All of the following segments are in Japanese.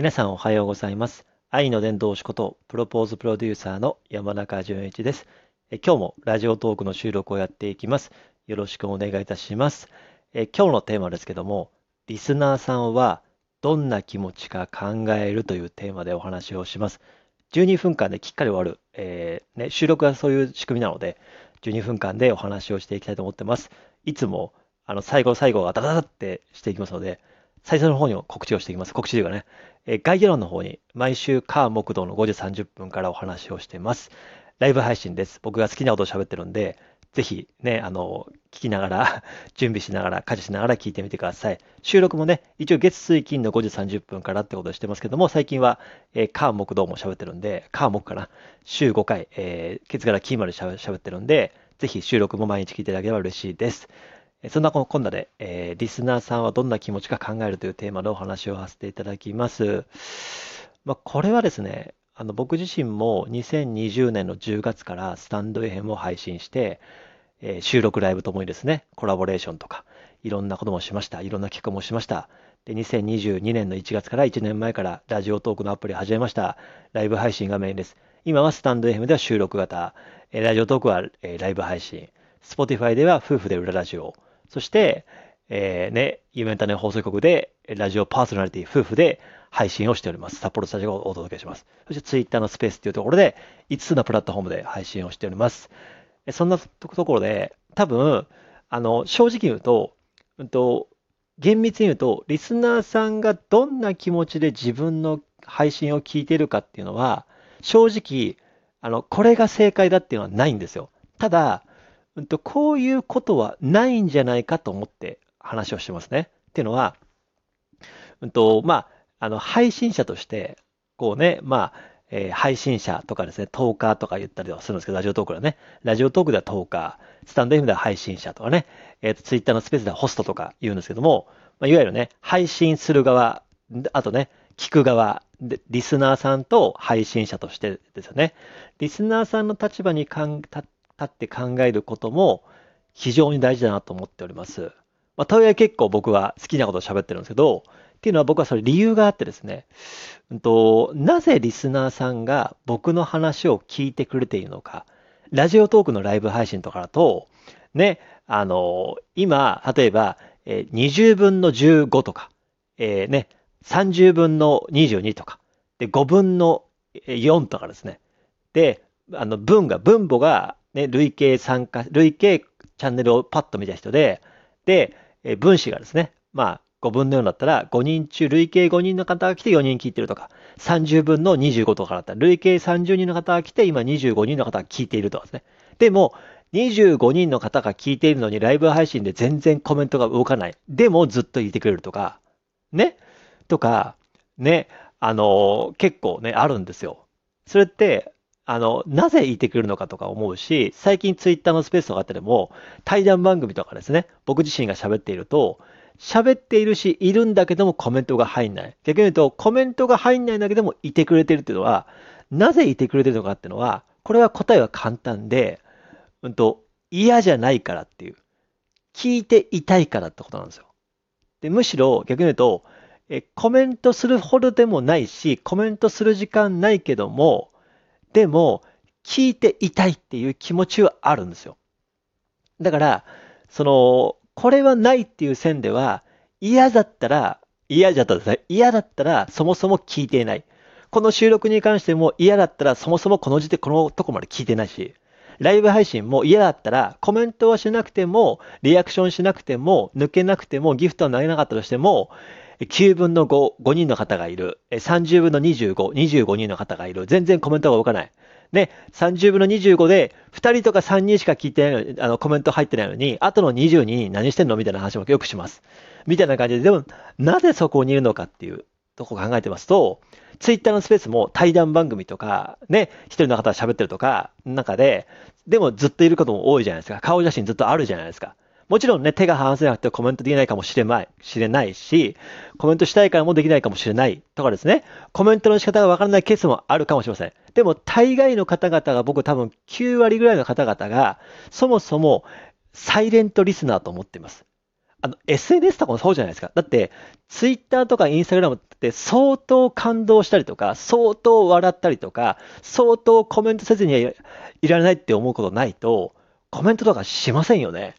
皆さんおはようございます。愛の伝道師こと、プロポーズプロデューサーの山中淳一です。え今日もラジオトークの収録をやっていきます。よろしくお願いいたします。え今日のテーマですけども、リスナーさんはどんな気持ちか考えるというテーマでお話をします。12分間できっかり終わる、えーね、収録はそういう仕組みなので、12分間でお話をしていきたいと思ってます。いつも、あの、最後最後がダダダってしていきますので、最初の方に告知をしていきます。告知というかね、えー概要欄の方に毎週火木道の5時30分からお話をしています。ライブ配信です。僕が好きなことを喋ってるんで、ぜひね、あの、聞きながら、準備しながら、家事しながら聞いてみてください。収録もね、一応月水金の5時30分からってことをしてますけども、最近は、えー、火木道も喋ってるんで、火木かな。週5回、えー、月から金まで喋ってるんで、ぜひ収録も毎日聞いていただければ嬉しいです。そんなこんなで、えーリスナーさんはどんな気持ちか考えるというテーマでお話をさせていただきます。まあ、これはですね、あの僕自身も2020年の10月からスタンド FM を配信して、えー収録ライブともにですね、コラボレーションとか、いろんなこともしました。いろんな企画もしました。で、2022年の1月から1年前からラジオトークのアプリを始めました。ライブ配信がメインです。今はスタンド FM では収録型、えラジオトークは、えライブ配信、Spotify では夫婦で裏ラジオ、そして、えーね、夢種放送局でラジオパーソナリティ夫婦で配信をしております。札幌スタジオをお届けします。そして Twitter のスペースというところで5つのプラットフォームで配信をしております。そんなところで、多分、あの、正直言うと、うんと、厳密に言うと、リスナーさんがどんな気持ちで自分の配信を聞いているかっていうのは、正直、あの、これが正解だっていうのはないんですよ。ただ、うんと、こういうことはないんじゃないかと思って話をしてますね。っていうのは、うんと、まあ、あの、配信者として、こうね、まあ、えー配信者とかですね、トーカーとか言ったりはするんですけど、ラジオトークではね、ラジオトークではトーカー、スタンド FM では配信者とかね、えっ、と、ツイッターのスペースではホストとか言うんですけども、まあ、いわゆるね、配信する側、あとね、聞く側、でリスナーさんと配信者としてですよね。リスナーさんの立場にかん立立って考えることも非常に大事だなと思っております。まあ、とはいえ結構僕は好きなことを喋ってるんですけど、っていうのは僕はそれ理由があってですね、うんと、なぜリスナーさんが僕の話を聞いてくれているのか。ラジオトークのライブ配信とかだと、ね、あの、今、例えば、えー20分の15とか、えーね、30分の22とか、で、5分のえ4とかですね。で、あの、文が、分母が、ね、累計参加、累計チャンネルをパッと見た人で、で、え分子がですね、まあ、5分の4だったら、5人中、累計5人の方が来て4人聞いてるとか、30分の25とかだったら、累計30人の方が来て、今25人の方が聞いているとかですね。でも、25人の方が聞いているのに、ライブ配信で全然コメントが動かない。でも、ずっといてくれるとか、ね？とか、ね、あの、結構ね、あるんですよ。それって、あの、なぜいてくるのかとか思うし、最近ツイッターのスペースとかあってでも、対談番組とかですね、僕自身が喋っていると、喋っているし、いるんだけどもコメントが入んない。逆に言うと、コメントが入んないんだけども、いてくれてるっていうのは、なぜいてくれてるのかっていうのは、これは答えは簡単で、うんと、嫌じゃないからっていう。聞いていたいからってことなんですよ。で、むしろ逆に言うと、え、コメントするほどでもないし、コメントする時間ないけども、でも、聞いていたいっていう気持ちはあるんですよ。だから、その、これはないっていう線では、嫌だったら、嫌だったらですね、嫌だったらそもそも聞いていない。この収録に関しても嫌だったらそもそもこの時点、このとこまで聞いてないし、ライブ配信も嫌だったらコメントはしなくても、リアクションしなくても、抜けなくても、ギフトは投げなかったとしても、9分の5、5人の方がいる。30分の25、25人の方がいる。全然コメントが動かない。ね、30分の25で、2人とか3人しか聞いてないの、あの、コメント入ってないのに、あとの22人何してんの？みたいな話もよくします。みたいな感じで、でも、なぜそこにいるのかっていうとこ考えてますと、ツイッターのスペースも対談番組とか、ね、一人の方が喋ってるとか、中で、でもずっといることも多いじゃないですか。顔写真ずっとあるじゃないですか。もちろんね、手が離せなくてコメントできないかもしれない、しれないし、コメントしたいからもできないかもしれないとかですね、コメントの仕方がわからないケースもあるかもしれません。でも、大概の方々が僕多分9割ぐらいの方々が、そもそもサイレントリスナーと思っています。あの、SNS とかもそうじゃないですか。だって、Twitter とか Instagram って相当感動したりとか、相当笑ったりとか、相当コメントせずにいられないって思うことないと、コメントとかしませんよね。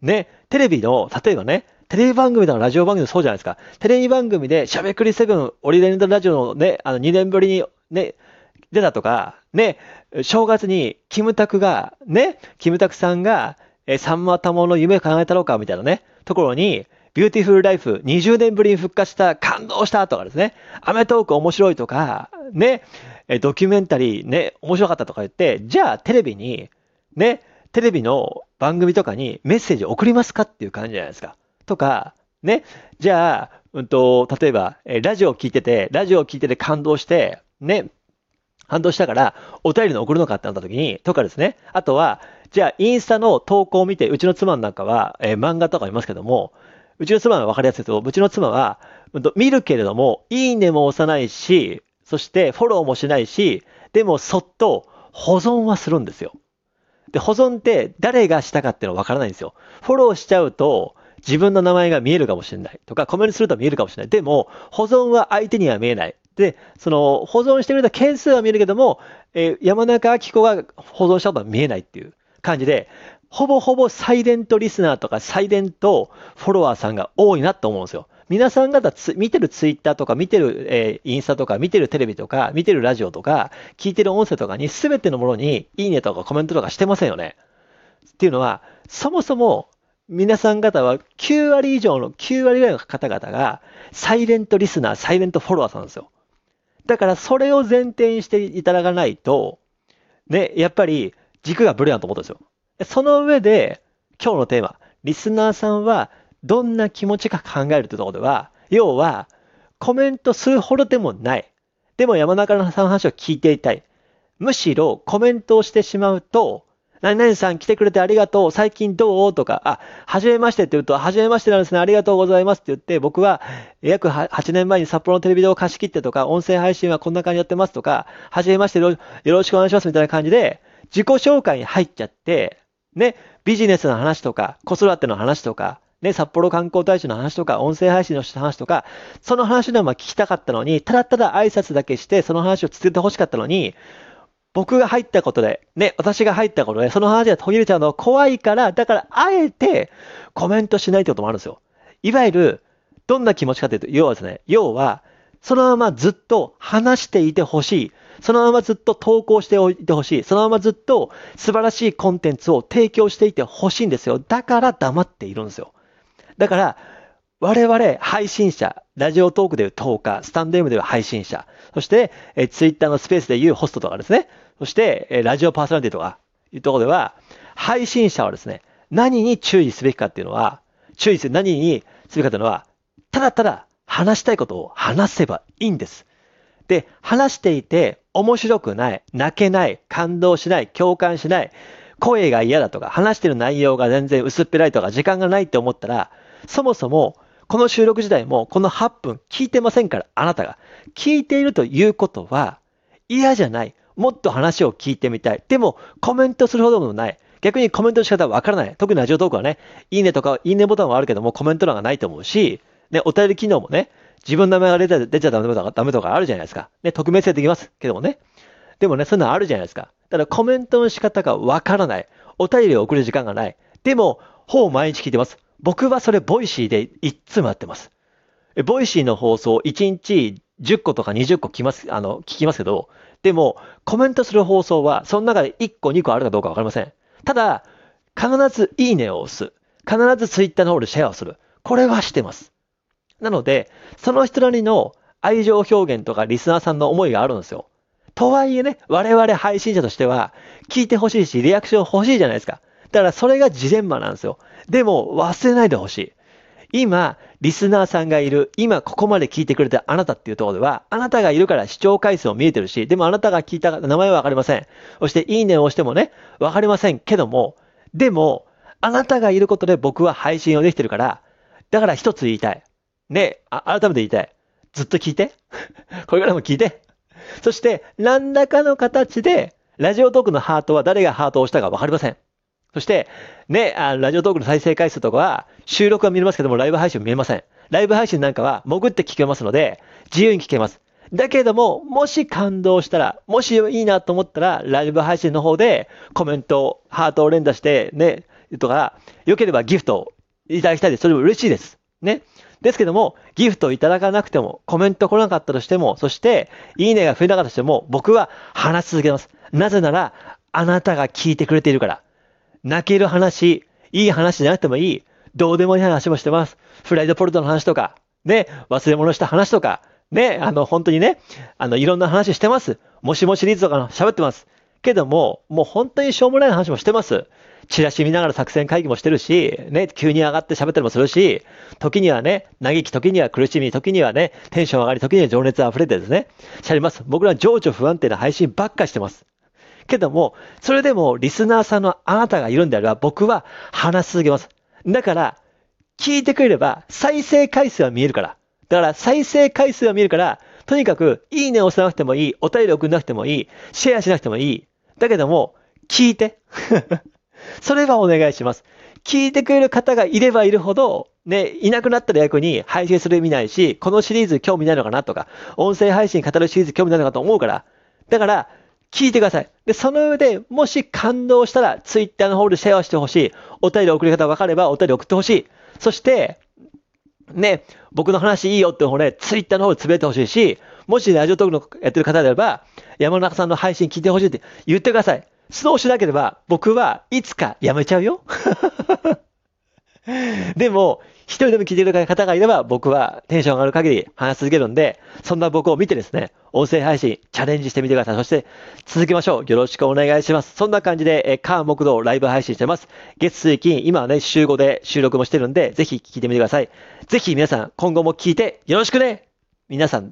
ね、テレビの、例えばね、テレビ番組とかラジオ番組もそうじゃないですか。テレビ番組で、しゃべくりセブン、オリエンタルラジオのね、あの、2年ぶりにね、出たとか、ね、正月にキムタクが、ね、キムタクさんが、えさんま・玉緒の夢かなえたろかみたいなね、ところに、ビューティフルライフ20年ぶりに復活した感動したとかですね、アメトーク面白いとか、ね、ドキュメンタリーね、面白かったとか言って、じゃあテレビに、ね、テレビの番組とかにメッセージ送りますかっていう感じじゃないですか。とか、ね、じゃあ、うんと、例えば、えラジオを聞いてて、ラジオを聞いてて感動して、ね、感動したから、お便りの送るのかってなった時に、とかですね。あとは、じゃあ、インスタの投稿を見て、うちの妻なんかは、えー、漫画とか見ますけども、うちの妻は分かりやすいと、うちの妻は、見るけれども、いいねも押さないし、そしてフォローもしないし、でもそっと保存はするんですよ。で、保存って誰がしたかっていうのは分からないんですよ。フォローしちゃうと、自分の名前が見えるかもしれないとか、コメントすると見えるかもしれない。でも、保存は相手には見えない。で、その、保存してくれた件数は見えるけども、えー、山中明子が保存したことは見えないっていう感じで、ほぼほぼサイレントリスナーとかサイレントフォロワーさんが多いなと思うんですよ。皆さん方つ見てるツイッターとか、見てる、えー、インスタとか、見てるテレビとか、見てるラジオとか、聞いてる音声とかに全てのものにいいねとかコメントとかしてませんよね。っていうのは、そもそも皆さん方は9割以上の9割ぐらいの方々がサイレントリスナー、サイレントフォロワーさんなんですよ。だからそれを前提にしていただかないと、ね、やっぱり軸がブレなと思ったんですよ。その上で、今日のテーマ、リスナーさんはどんな気持ちか考えるというところでは、要は、コメントするほどでもない。でも山中さんの話を聞いていたい。むしろコメントをしてしまうと、何々さん来てくれてありがとう、最近どう？とか、あ、はじめましてって言うと、はじめましてなんですね、ありがとうございますって言って、僕は約8年前に札幌のテレビでを貸し切ってとか、音声配信はこんな感じやってますとか、はじめましてよろしくお願いしますみたいな感じで、自己紹介に入っちゃって、ね、ビジネスの話とか、子育ての話とか、ね、札幌観光大使の話とか、音声配信の話とか、その話でも聞きたかったのに、ただただ挨拶だけして、その話を続けてほしかったのに、僕が入ったことで、ね、私が入ったことで、その話が途切れちゃうの怖いから、だから、あえてコメントしないってこともあるんですよ。いわゆる、どんな気持ちかというと、要はですね、要は、そのままずっと話していてほしい。そのままずっと投稿しておいてほしい。そのままずっと素晴らしいコンテンツを提供していてほしいんですよ。だから黙っているんですよ。だから、我々配信者、ラジオトークでいうトーカー、スタンド M でいう配信者、そして、えツイッターのスペースでいうホストとかですね、そして、えラジオパーソナリティとかいうところでは、配信者はですね、何に注意すべきかっていうのは、注意する、何にすべきかというのは、ただただ話したいことを話せばいいんです。で、話していて面白くない、泣けない、感動しない、共感しない、声が嫌だとか、話してる内容が全然薄っぺらいとか、時間がないって思ったら、そもそもこの収録自体もこの8分聞いてませんから、あなたが。聞いているということは嫌じゃない。もっと話を聞いてみたい。でもコメントするほどでもない。逆にコメントの仕方はわからない。特にラジオトークはね、いいねとか、いいねボタンはあるけどもコメント欄がないと思うし、ね、お便り機能もね、自分の名前が出ちゃ出ちゃダメとかダメとかあるじゃないですか。ね、匿名性できますけどもね。でもね、そういうのあるじゃないですか。ただコメントの仕方がわからない。お便りを送る時間がない。でも、ほぼ毎日聞いてます。僕はそれボイシーでいっつもやってます。ボイシーの放送1日10個とか20個聞きます、あの、聞きますけど、でもコメントする放送はその中で1個2個あるかどうかわかりません。ただ、必ずいいねを押す。必ずツイッターの方でシェアをする。これはしてます。なので、その人なりの愛情表現とかリスナーさんの思いがあるんですよ。とはいえね、我々配信者としては聞いてほしいし、リアクション欲しいじゃないですか。だからそれがジレンマなんですよ。でも忘れないでほしい。今、リスナーさんがいる、今ここまで聞いてくれたあなたっていうところでは、あなたがいるから視聴回数も見えてるし、でもあなたが聞いた名前はわかりません。そしていいねを押してもね、わかりませんけども、でも、あなたがいることで僕は配信をできてるから、だから一つ言いたい。ね、改めて言いたい。ずっと聞いて？これからも聞いて？そして、何らかの形で、ラジオトークのハートは誰がハートを押したかわかりません。そして、ね、あラジオトークの再生回数とかは、収録は見れますけども、ライブ配信は見えません。ライブ配信なんかは、潜って聞けますので、自由に聞けます。だけども、もし感動したら、もしいいなと思ったら、ライブ配信の方でコメント、ハートを連打して、ね、とか、良ければギフトをいただきたいです。それも嬉しいです。ね。ですけども、ギフトをいただかなくても、コメント来なかったとしても、そして、いいねが増えなかったとしても、僕は話し続けます。なぜなら、あなたが聞いてくれているから。泣ける話、いい話じゃなくてもいい。どうでもいい話もしてます。フライドポルトの話とか、ね、忘れ物した話とか、ね、あの、本当にね、あの、いろんな話してます。もしもシリーズとか喋ってます。けども、もう本当にしょうもない話もしてます。チラシ見ながら作戦会議もしてるし、ね、急に上がって喋ったりもするし、時にはね、嘆き、時には苦しみ、時にはね、テンション上がり、時には情熱溢れてですね、しゃります。僕ら情緒不安定な配信ばっかしてます。けども、それでもリスナーさんのあなたがいるんであれば、僕は話し続けます。だから、聞いてくれれば再生回数は見えるから。だから再生回数が見えるから、とにかく、いいねを押さなくてもいい、お便り送らなくてもいい、シェアしなくてもいい。だけども、聞いて。それはお願いします。聞いてくれる方がいればいるほど、ね、いなくなったら役に配信する意味ないし、このシリーズ興味ないのかなとか、音声配信語るシリーズ興味ないのかと思うから。だから、聞いてください。で、その上で、もし感動したら、ツイッターの方でシェアしてほしい。お便り送り方分かれば、お便り送ってほしい。そして、ね、僕の話いいよって方ね、ツイッターの方でつぶやいてほしいし、もしラジオトークのやってる方であれば、山中さんの配信聞いてほしいって言ってください。そうしなければ、僕はいつかやめちゃうよ。でも、一人でも聞いてくれる方がいれば、僕はテンション上がる限り話し続けるんで、そんな僕を見てですね、音声配信チャレンジしてみてください。そして続けましょう。よろしくお願いします。そんな感じで、え、カー木道ライブ配信してます。月水金、今はね、週5で収録もしてるんで、ぜひ聞いてみてください。ぜひ皆さん、今後も聞いてよろしくね皆さん、